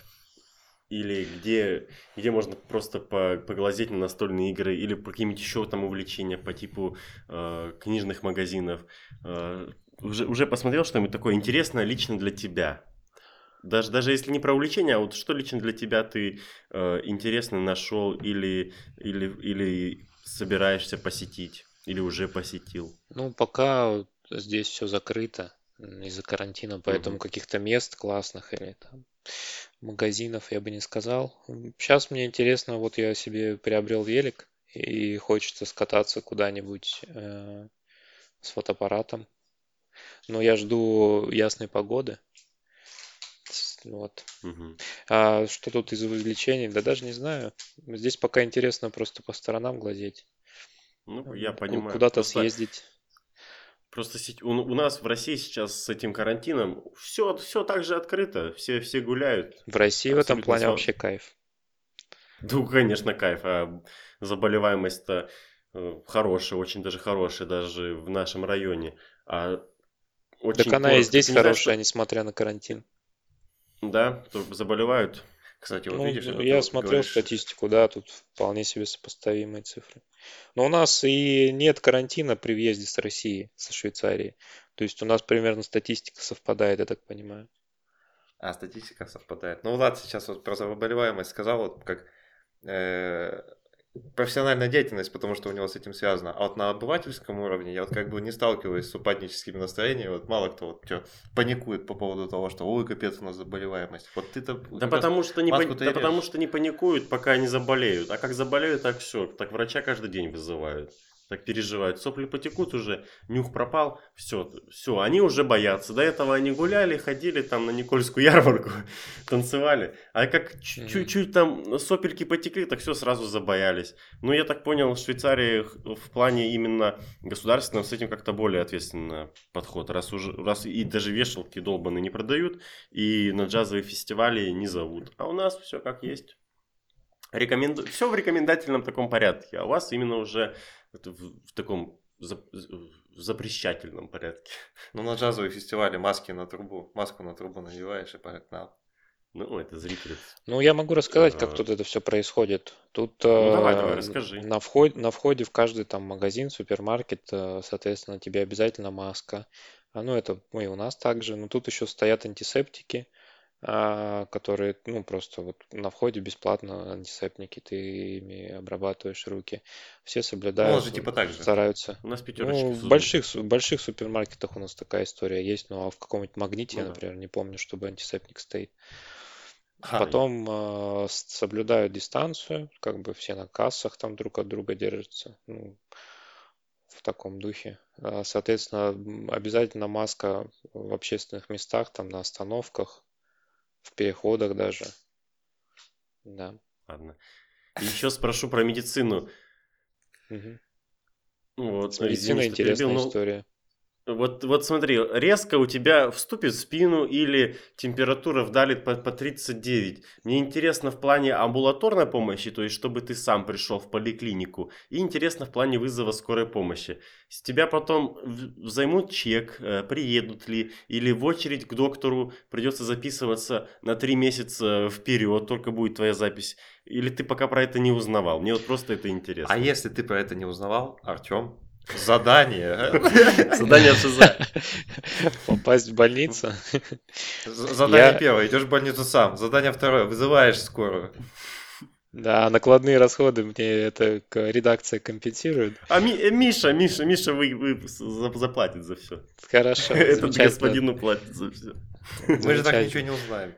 или где, где можно просто по- поглазеть на настольные игры, или по какие-нибудь еще там увлечения по типу э, книжных магазинов. Э, уже, уже посмотрел что-нибудь такое интересное лично для тебя? Даже, даже если не про увлечение, а вот что лично для тебя ты э, интересно нашел или, или, или собираешься посетить, или уже посетил? Ну, пока здесь все закрыто из-за карантина, поэтому Мгм. каких-то мест классных или там магазинов я бы не сказал. Сейчас мне интересно, вот я себе приобрел велик и хочется скататься куда-нибудь э, с фотоаппаратом. Но я жду ясной погоды. Вот. Мгм. А что тут из увлечений? Да даже не знаю. Здесь пока интересно просто по сторонам глазеть. Ну, я понимаю. Куда-то Просто- съездить. Просто у, у нас в России сейчас с этим карантином все, все так же открыто, все, все гуляют. В России в этом Абсолютно плане сва- вообще кайф. Ну, конечно, кайф. А заболеваемость-то э, хорошая, очень даже хорошая, даже в нашем районе. А очень Так она и здесь Ты не знаешь, хорошая, несмотря на карантин. Да, заболевают. Кстати, вот Ну, видишь, это я смотрел говоришь, статистику, да, тут вполне себе сопоставимые цифры. Но у нас и нет карантина при въезде с России, со Швейцарии. То есть у нас примерно статистика совпадает, я так понимаю. А, статистика совпадает. Ну, Влад сейчас вот про заболеваемость сказал, вот как э, профессиональная деятельность, потому что у него с этим связано. А вот на обывательском уровне я вот как бы не сталкиваюсь с упадническими настроениями. Вот мало кто вот чё, паникует по поводу того, что ой, капец, у нас заболеваемость. Вот ты-то... Да потому что, не пани- да потому что не паникуют, пока не заболеют. А как заболеют, так все. Так врача каждый день вызывают. Так переживают. Сопли потекут уже, нюх пропал, все, все, они уже боятся. До этого они гуляли, ходили там на Никольскую ярмарку, <laughs> танцевали. А как чуть-чуть там сопельки потекли, так все сразу забоялись. Ну, я так понял, в Швейцарии в плане именно государственном с этим как-то более ответственно подход. Раз уже, раз и даже вешалки долбанные не продают, и на джазовые фестивали не зовут. А у нас все как есть. Рекоменду... Все в рекомендательном таком порядке, а у вас именно уже это в, в таком зап- в запрещательном порядке. <laughs> Ну, на джазовые фестивали маски на трубу, маску на трубу надеваешь и погнал. Ну, это зрители. Ну, я могу рассказать, как Ага. тут это все происходит. Тут Ну, давай, э, давай, расскажи. на входе, на входе в каждый там магазин, супермаркет, э, соответственно, тебе обязательно маска. А, ну, это ну, и у нас также. Но тут еще стоят антисептики, а, которые, ну, просто вот на входе бесплатно антисептики, ты ими обрабатываешь руки. Все Ну, соблюдают, же типа так же. стараются. У нас пятерочки. Ну, в больших, в больших супермаркетах у нас такая история есть, но а в каком-нибудь магните, я, Ну да. например, не помню, чтобы антисептик стоит. А, Потом э, соблюдают дистанцию, как бы все на кассах там друг от друга держатся. Ну, в таком духе. А, Соответственно, обязательно маска в общественных местах, там на остановках, в переходах даже. Да. Ладно. Еще спрошу про медицину. Мгм. Вот, С медициной интересная перебил, но история. Вот, вот смотри, резко у тебя вступит в спину или температура вдалит по, по 39. Мне интересно в плане амбулаторной помощи, то есть чтобы ты сам пришел в поликлинику. И интересно в плане вызова скорой помощи. С тебя потом займут чек, э, приедут ли, или в очередь к доктору придется записываться на 3 месяца вперед, только будет твоя запись. Или ты пока про это не узнавал. Мне вот просто это интересно. А если ты про это не узнавал, Артем, задание. Задание в ШЗ. <laughs> Попасть в больницу. Задание Я- первое, идешь в больницу сам. Задание второе, вызываешь скорую. Да, накладные расходы мне это к- редакция компенсирует. А Ми- э, Миша, Миша, Миша вы, вы за- заплатит за все. Хорошо, <laughs> Этот замечательно. господину платит за все. Мы же так ничего не узнаем,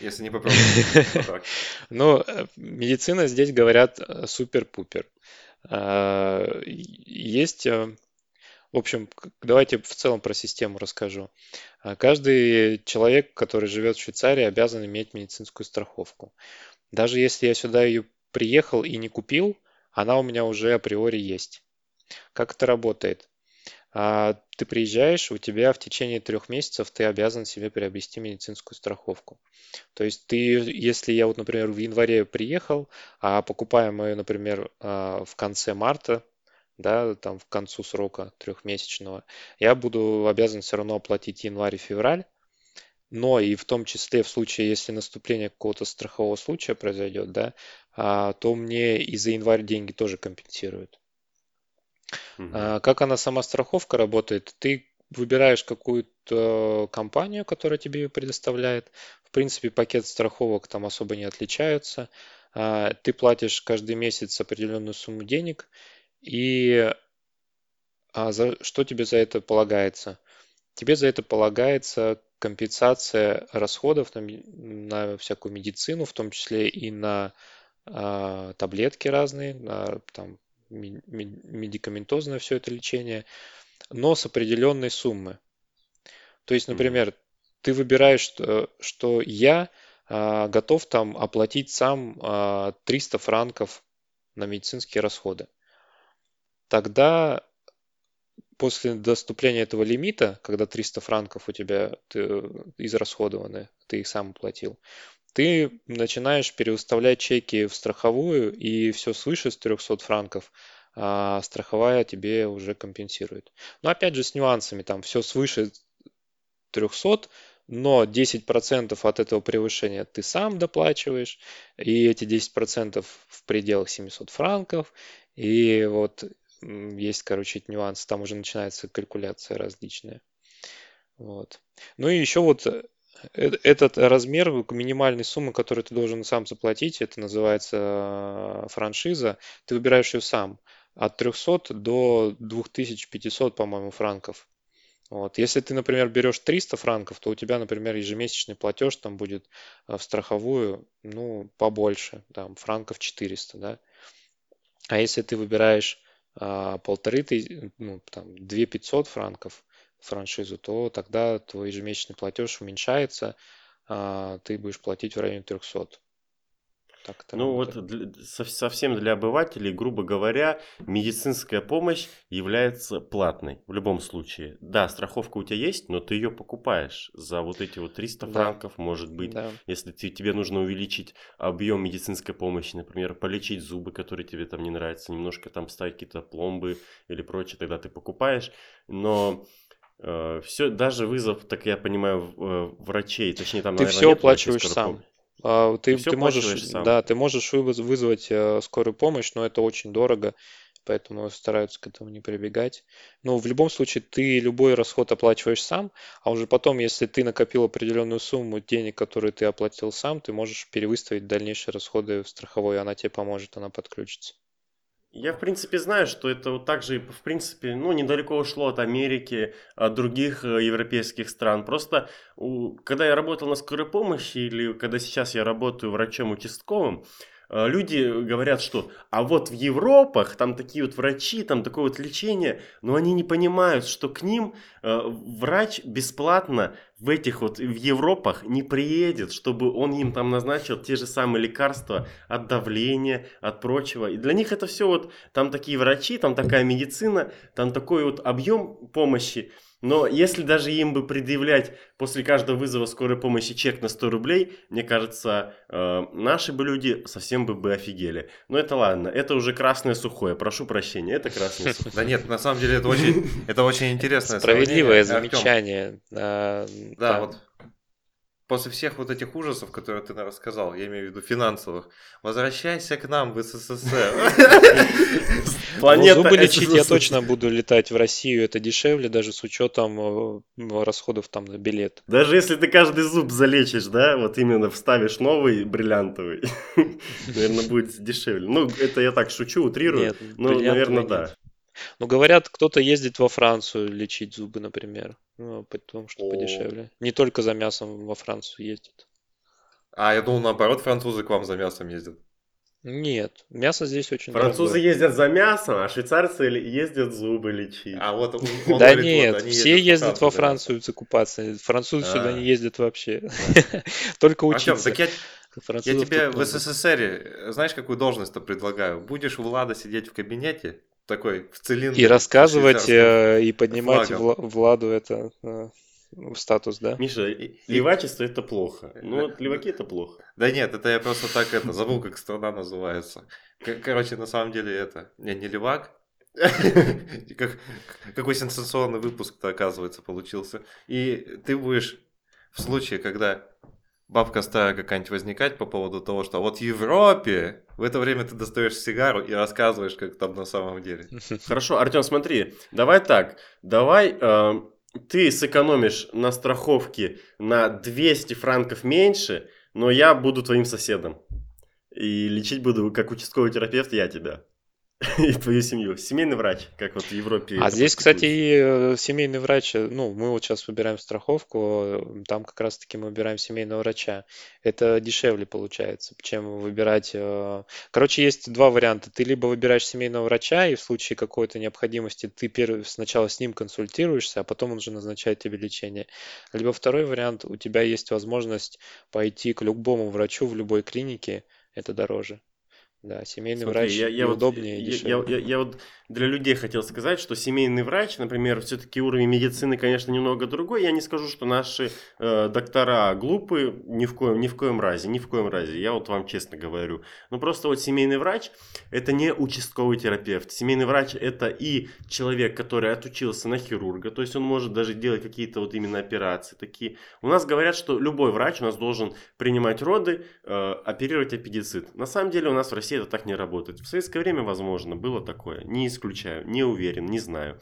если не попробуем. <laughs> Ну, э, медицина здесь говорят э, супер-пупер. И- Есть, э, в общем, давайте в целом про систему расскажу. А, Каждый человек, который живет в Швейцарии, обязан иметь медицинскую страховку. Даже если я сюда ее приехал и не купил, она у меня уже априори есть. Как это работает? А, Ты приезжаешь, у тебя в течение трех месяцев ты обязан себе приобрести медицинскую страховку. То есть ты, если я вот, например, в январе приехал, а покупаем ее, например, а, в конце марта, да, там в концу срока трехмесячного, я буду обязан все равно оплатить январь и февраль, но и в том числе в случае, если наступление какого-то страхового случая произойдет, да, а, то мне и за январь деньги тоже компенсируют. А, Как она сама страховка работает? Ты выбираешь какую-то компанию, которая тебе ее предоставляет. В принципе, пакет страховок там особо не отличаются. А, Ты платишь каждый месяц определенную сумму денег, и а, за что тебе за это полагается? Тебе за это полагается компенсация расходов на, на всякую медицину, в том числе и на а, таблетки разные, на там медикаментозное все это лечение, но с определенной суммы. То есть, например, ты выбираешь, что, что я а, готов там оплатить сам а, 300 франков на медицинские расходы. Тогда после доступления этого лимита, когда 300 франков у тебя ты, израсходованы, ты их сам оплатил, ты начинаешь переуставлять чеки в страховую, и все свыше 300 франков а, страховая тебе уже компенсирует. Но опять же с нюансами, там все свыше 300, но 10% от этого превышения ты сам доплачиваешь, и эти 10% в пределах 700 франков, и вот есть, короче, нюансы, там уже начинается калькуляция различная. Вот. Ну и еще вот э- этот размер минимальной суммы, которую ты должен сам заплатить, это называется э, франшиза, ты выбираешь ее сам от 300 до 2500, по-моему, франков. Вот. Если ты, например, берешь 300 франков, то у тебя, например, ежемесячный платеж там будет э, в страховую, ну, побольше, там, франков 400, да. А если ты выбираешь полторы тысячи, ну, там, 2 500 франков франшизу, то тогда твой ежемесячный платеж уменьшается, а, ты будешь платить в районе 300. Так Ну работает. вот для- со- совсем для обывателей, грубо говоря, медицинская помощь является платной в любом случае. Да, страховка у тебя есть, но ты ее покупаешь за вот эти вот 300 Да. франков, может быть. Да. Если ты- тебе нужно увеличить объем медицинской помощи, например, полечить зубы, которые тебе там не нравятся, немножко там ставить какие-то пломбы или прочее, тогда ты покупаешь. Но все, даже вызов, так я понимаю, э, врачей, точнее там, Ты наверное, все оплачиваешь сам. А, Ты, Ты всё ты можешь, сам. да, ты можешь вызвать э, скорую помощь, но это очень дорого, поэтому стараются к этому не прибегать. Но в любом случае ты любой расход оплачиваешь сам, а уже потом, если ты накопил определенную сумму денег, которые ты оплатил сам, ты можешь перевыставить дальнейшие расходы в страховой, она тебе поможет, она подключится. Я, в принципе, знаю, что это вот так же, в принципе, ну, недалеко ушло от Америки, от других э, европейских стран. Просто, когда я работал на скорой помощи, или когда сейчас я работаю врачом участковым, люди говорят, что а вот в Европах там такие вот врачи, там такое вот лечение, но они не понимают, что к ним э, врач бесплатно в этих вот в Европах не приедет, чтобы он им там назначил те же самые лекарства от давления, от прочего. И для них это все вот, там такие врачи, там такая медицина, там такой вот объем помощи. Но если даже им бы предъявлять после каждого вызова скорой помощи чек на 100 рублей, мне кажется, э, наши бы люди совсем бы, бы офигели. Но это ладно, это уже красное сухое, прошу прощения, это красное <laughs> сухое. Да нет, на самом деле это очень, это очень интересное Справедливое замечание. Да, вот после всех вот этих ужасов, которые ты рассказал, я имею в виду финансовых, возвращайся к нам в СССР. <laughs> Планета зубы лечить я точно буду летать в Россию, это дешевле, даже с учетом э, расходов там на билет. Даже если ты каждый зуб залечишь, да, вот именно вставишь новый бриллиантовый, <laughs> наверное, будет дешевле. Ну, это я так шучу, утрирую. Ну, бриллиантовый наверное, да. Ну, говорят, кто-то ездит во Францию лечить зубы, например. Ну, потому что О. подешевле. Не только за мясом во Францию ездят. А я думал, наоборот, французы к вам за мясом ездят. Нет, мясо здесь очень Французы дорогое. ездят за мясом, а швейцарцы ездят зубы лечить. А вот Да нет, все ездят во Францию закупаться. Французы сюда А. не ездят вообще. <laughs> Только учиться. я, тебе в. СССР, знаешь, какую должность-то предлагаю? Будешь у Влада сидеть в кабинете, такой в цилиндре. И рассказывать э, и поднимать флагом. Вла- Владу это э, ну, статус, да? Миша, И- левачество это плохо. Ну, Да. вот леваки это плохо. Да нет, это я просто так это забыл, как страна называется. Короче, на самом деле это не, не левак. <laughs> Как- Какой сенсационный выпуск-то, оказывается, получился. И ты будешь в случае, когда бабка старая какая-нибудь возникать по поводу того, что вот в Европе, в это время ты достаешь сигару и рассказываешь, как там на самом деле. <laughs> Хорошо, Артем, смотри, давай так, давай э, ты сэкономишь на страховке на 200 франков меньше, но я буду твоим соседом. И лечить буду как участковый терапевт я тебя. <laughs> И твою семью. Семейный врач, как вот в Европе. А здесь, кстати, и э, семейный врач, э, ну, мы вот сейчас выбираем страховку, э, там как раз-таки мы выбираем семейного врача. Это дешевле получается, чем выбирать... Короче, есть два варианта. Ты либо выбираешь семейного врача, и в случае какой-то необходимости ты пер- сначала с ним консультируешься, а потом он уже назначает тебе лечение. Либо второй вариант, у тебя есть возможность пойти к любому врачу в любой клинике, это дороже. Да, семейный Смотри, врач я, и я вот, удобнее, и я, дешевле. я- я- я вот для людей хотел сказать, что семейный врач, например, все-таки уровень медицины, конечно, немного другой. Я не скажу, что наши э, доктора глупые, ни в коем, ни в коем разе, ни в коем разе. Я вот вам честно говорю. Но просто вот семейный врач это не участковый терапевт. Семейный врач это и человек, который отучился на хирурга, то есть он может даже делать какие-то вот именно операции такие. У нас говорят, что любой врач у нас должен принимать роды, э, оперировать аппендицит. На самом деле у нас в России это так не работает. В советское время, возможно, было такое. Не исключаю, не уверен, не знаю.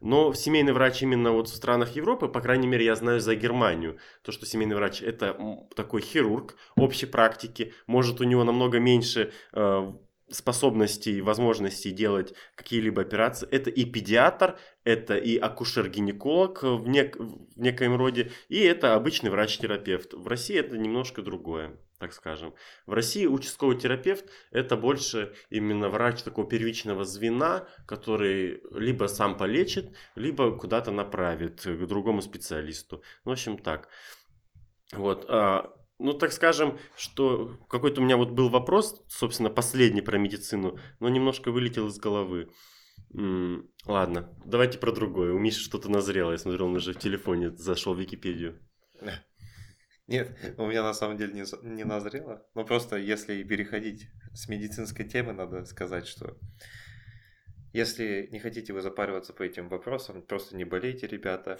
Но семейный врач именно вот в странах Европы, по крайней мере, я знаю за Германию, то, что семейный врач это такой хирург общей практики, может у него намного меньше э, способностей, возможностей делать какие-либо операции. Это и педиатр, это и акушер-гинеколог в, нек- в некоем роде, и это обычный врач-терапевт. В России это немножко другое, так скажем. В России участковый терапевт это больше именно врач такого первичного звена, который либо сам полечит, либо куда-то направит к другому специалисту. В общем, так. Вот. а, ну, так скажем, что какой-то у меня вот был вопрос, собственно, последний про медицину, но немножко вылетел из головы. Ладно, давайте про другое. У Миши что-то назрело. Я смотрю, он уже в телефоне зашел в Википедию. Нет, у меня на самом деле не, не назрело. Но просто если переходить с медицинской темы, надо сказать, что если не хотите вы запариваться по этим вопросам, просто не болейте, ребята.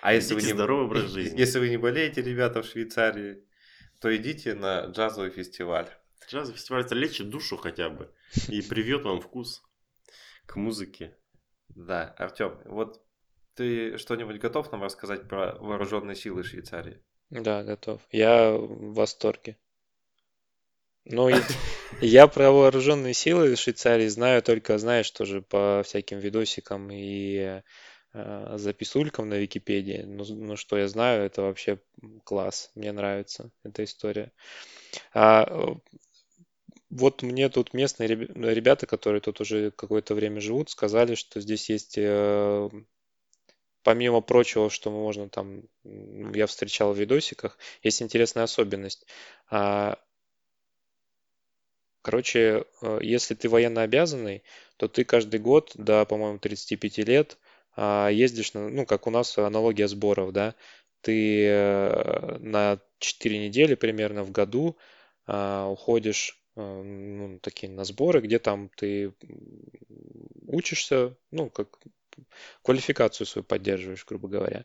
А если вы Ведите не, здоровый образ жизни. если вы не болеете, ребята, в Швейцарии, то идите на джазовый фестиваль. Джазовый фестиваль это лечит душу хотя бы и привьет вам вкус к музыке. Да, Артем, вот ты что-нибудь готов нам рассказать про вооруженные силы Швейцарии? Да, готов. Я в восторге. Ну, <laughs> я про вооруженные силы Швейцарии знаю только, знаешь, тоже по всяким видосикам и э, записулькам на Википедии. Ну, ну, что я знаю, это вообще класс. Мне нравится эта история. А, э, вот мне тут местные ребята, которые тут уже какое-то время живут, сказали, что здесь есть, э, помимо прочего, что можно там, я встречал в видосиках, есть интересная особенность. А, короче, э, если ты военно обязанный, то ты каждый год до, по-моему, 35 лет а, ездишь, на, ну, как у нас аналогия сборов, да, ты э, на 4 недели примерно в году а, уходишь а, ну, такие на сборы, где там ты учишься, ну, как квалификацию свою поддерживаешь, грубо говоря.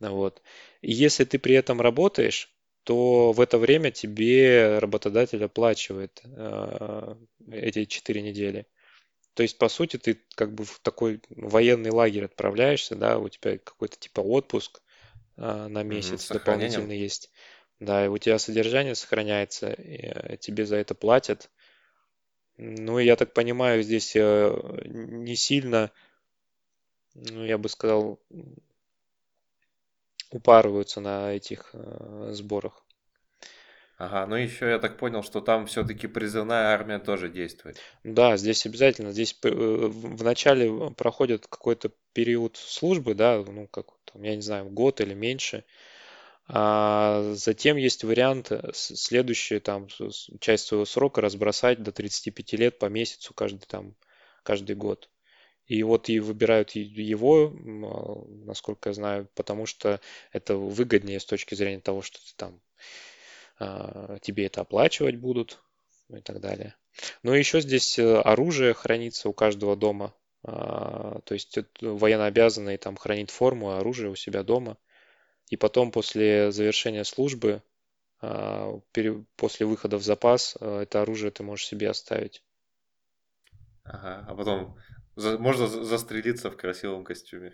Вот. И если ты при этом работаешь, то в это время тебе работодатель оплачивает э, эти 4 недели. То есть, по сути, ты как бы в такой военный лагерь отправляешься, да, у тебя какой-то типа отпуск э, на месяц mm дополнительный есть. Да, и у тебя содержание сохраняется, и э, тебе за это платят. Ну, я так понимаю, здесь э, не сильно, ну, я бы сказал, упарываются на этих э, сборах. Ага, ну еще я так понял, что там все-таки призывная армия тоже действует. Да, здесь обязательно. Здесь вначале проходит какой-то период службы, да, ну, как там, я не знаю, год или меньше. А затем есть вариант э, следующую там часть своего срока разбросать до 35 лет по месяцу каждый там каждый год. И вот и выбирают его, а, насколько я знаю, потому что это выгоднее с точки зрения того, что ты там а, тебе это оплачивать будут ну и так далее. Но еще здесь э, оружие хранится у каждого дома. А, то есть военнообязанный там хранит форму, оружие у себя дома и потом после завершения службы, после выхода в запас, а, это оружие ты можешь себе оставить. Ага, а потом можно застрелиться в красивом костюме.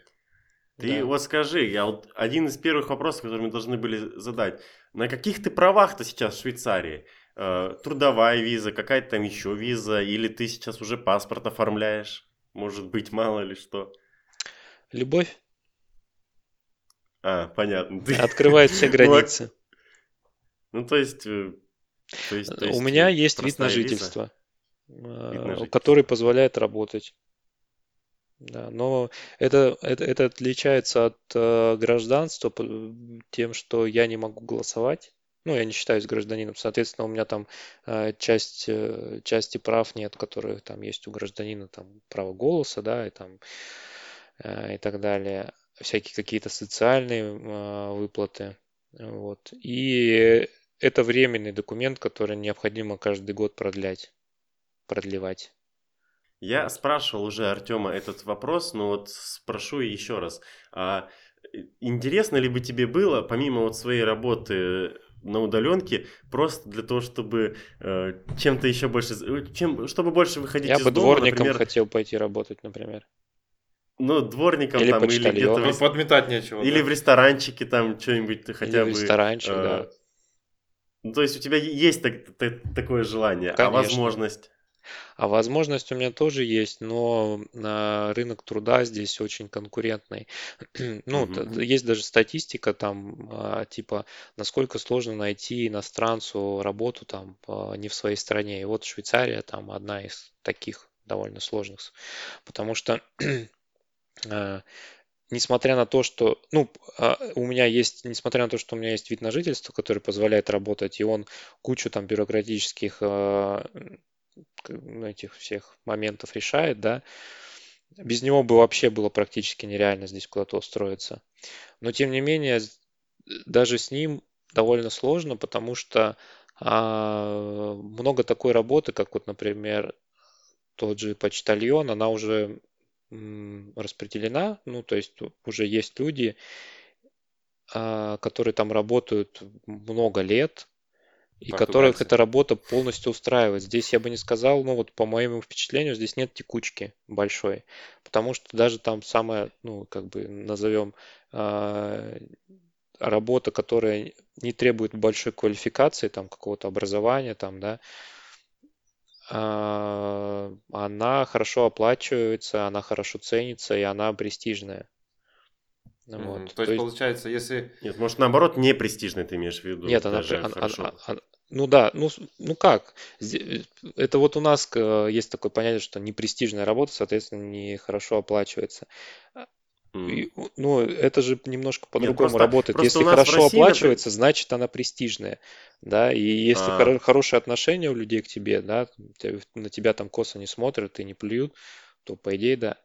Ты да. вот скажи, я вот один из первых вопросов, которые мы должны были задать. На каких ты правах-то сейчас в Швейцарии? Э, трудовая виза, какая-то там еще виза, или ты сейчас уже паспорт оформляешь? Может быть, мало ли что. Любовь. А, понятно. <laughs> Ты... Открывает все границы. Ну, то есть... Э, то есть, то есть У меня есть вид на жительство, вид на жительство, который позволяет работать. Да, но это, это, это отличается от э, гражданства тем, что я не могу голосовать. Ну, я не считаюсь гражданином. Соответственно, у меня там э, часть, э, части прав нет, которые там есть у гражданина, там право голоса, да, и там э, и так далее всякие какие-то социальные э, выплаты. Вот. И это временный документ, который необходимо каждый год продлять, продлевать. Я спрашивал уже Артема этот вопрос, но вот спрошу еще раз. А интересно ли бы тебе было, помимо вот своей работы на удаленке, просто для того, чтобы э, чем-то еще больше, чем, чтобы больше выходить Я из бы дома, дворником например... хотел пойти работать, например. Ну, дворником или там, или где-то... В... Ну, подметать нечего. Или да? в ресторанчике там что-нибудь хотя или бы... в ресторанчик, э... да. Ну, то есть у тебя есть так, так, такое желание, а Конечно. а возможность? А возможность у меня тоже есть, но на рынок труда здесь очень конкурентный. <clears throat> ну, угу. есть даже статистика там, а, типа, насколько сложно найти иностранцу работу там а, не в своей стране. И вот Швейцария там одна из таких довольно сложных, потому что <clears throat> несмотря на то, что, ну, а, у меня есть, несмотря на то, что у меня есть вид на жительство, который позволяет работать, и он кучу там бюрократических этих всех моментов решает, да, без него бы вообще было практически нереально здесь куда-то устроиться. Но тем не менее, даже с ним довольно сложно, потому что а, много такой работы, как вот, например, тот же почтальон, она уже распределена, ну, то есть уже есть люди, а, которые там работают много лет, и которых эта работа полностью устраивает. Здесь я бы не сказал, ну вот по моему впечатлению, здесь нет текучки большой, потому что даже там самая, ну как бы назовем а, работа, которая не требует большой квалификации, там какого-то образования, там, да, а, она хорошо оплачивается, она хорошо ценится и она престижная. Вот. Mm, то, то есть, получается, если... Нет, может, наоборот, не престижная ты имеешь в виду? Нет, она, она, она, Ну да, ну, ну как? Э, это вот у нас есть такое понятие, что непрестижная работа, соответственно, не хорошо оплачивается. И, ну, это же немножко по-другому работает. просто Если хорошо России, оплачивается, значит она престижная, да. И если А. хоро- хорошее отношение у людей к тебе, да, на тебя там косо не смотрят и не плюют, то по идее, да,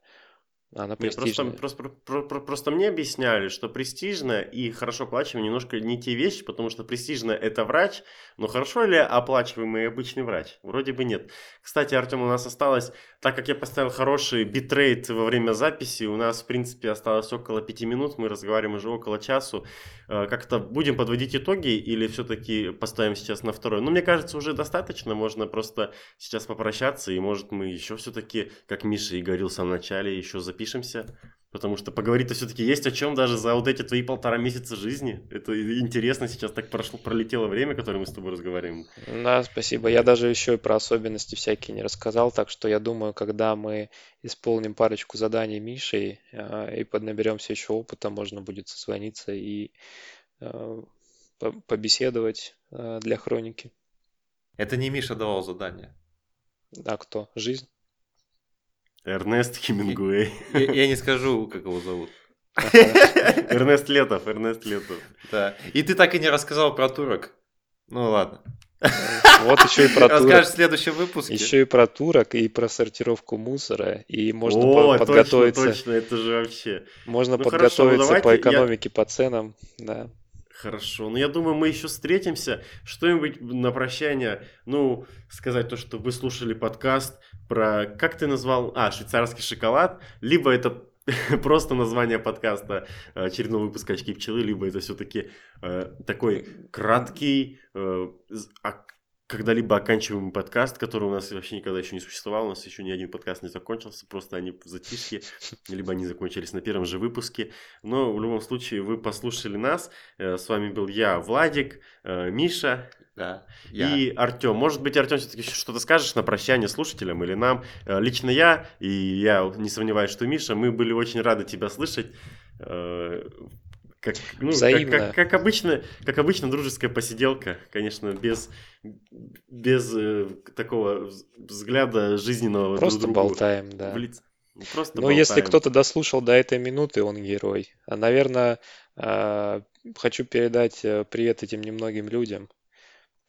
она Не, просто, просто, про- про- просто мне объясняли, что престижно и хорошо оплачиваемый немножко не те вещи, потому что престижно это врач, но хорошо ли оплачиваемый обычный врач? Вроде бы нет. Кстати, Артем, у нас осталось, так как я поставил хороший битрейт во время записи, у нас, в принципе, осталось около пяти минут, мы разговариваем уже около часу. Э, Как-то будем подводить итоги или все-таки поставим сейчас на второй? Ну, мне кажется, уже достаточно, можно просто сейчас попрощаться, и может мы еще все-таки, как Миша и говорил в самом начале, еще запишемся, потому что поговорить-то все-таки есть о чем даже за вот эти твои полтора месяца жизни. Это интересно, сейчас так прошло, пролетело время, которое мы с тобой разговариваем. Да, спасибо. Я даже еще и про особенности всякие не рассказал, так что я думаю, когда мы исполним парочку заданий Мишей э, и поднаберемся еще опыта, можно будет созвониться и по- побеседовать э, для хроники. Это не Миша давал задание. А кто? Жизнь? Эрнест Хемингуэй. Я, я не скажу, как его зовут. <laughs> Эрнест Летов, Эрнест Летов. Да. И ты так и не рассказал про турок. Ну ладно. Вот еще и про турок. Расскажешь в следующем выпуске. Еще и про турок, и про сортировку мусора, и можно О, по- точно, подготовиться, точно, это же вообще... можно Ну, хорошо, ну, подготовиться по я- экономике, по ценам, да. Хорошо, ну я думаю, мы еще встретимся. Что-нибудь на прощание, ну, сказать то, что вы слушали подкаст про, как ты назвал, а, швейцарский шоколад, либо это <laughs> просто название подкаста э, очередного выпуска «Очки пчелы», либо это все-таки такой краткий, э, а- когда-либо оканчиваемый подкаст, который у нас вообще никогда еще не существовал, у нас еще ни один подкаст не закончился, просто они в затишье, либо они закончились на первом же выпуске. Но в любом случае вы послушали нас. Э, С вами был я, Владик, э, Миша Да. Я. и Артем. Может быть, Артем, все-таки что-то скажешь на прощание слушателям или нам? Э, Лично я, и я не сомневаюсь, что Миша, мы были очень рады тебя слышать. Э, Как, ну, как, Взаимно. как, как обычно, как обычно, дружеская посиделка, конечно, без, без э, такого вз- взгляда жизненного Просто друг другу болтаем, да. в лицо. Ну, Просто Ну, если болтаем. кто-то дослушал до этой минуты, он герой. А, наверное, хочу передать привет этим немногим людям,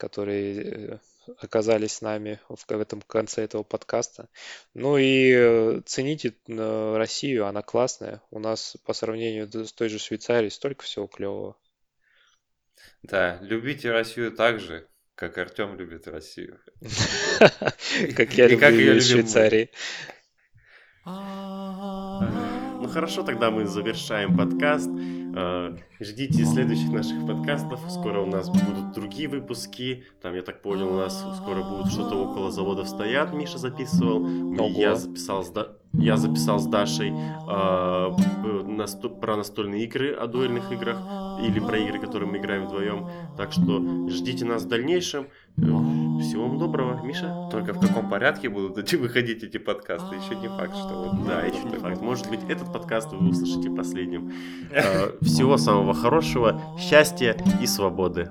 которые э, оказались с нами в этом конце этого подкаста. Ну и э, цените э, Россию, она классная. У нас по сравнению с той же Швейцарией столько всего клевого. Да, любите Россию так же, как Артем любит Россию. <laughs> Как я люблю. Швейцарии. Ну хорошо, тогда мы завершаем подкаст. Э, Ждите следующих наших подкастов. Скоро у нас будут другие выпуски. Там, я так понял, у нас скоро будет что-то около заводов стоят. Миша записывал. Ого. Я записал с, Да- я записал с Дашей э, насто- про настольные игры о дуэльных играх или про игры, которые мы играем вдвоем. Так что ждите нас в дальнейшем. Всего вам доброго, Миша. Только в каком порядке будут эти выходить эти подкасты, еще не факт, что вот Да, еще не факт. Может быть, этот подкаст вы услышите последним. Э, Всего самого хорошего, счастья и свободы.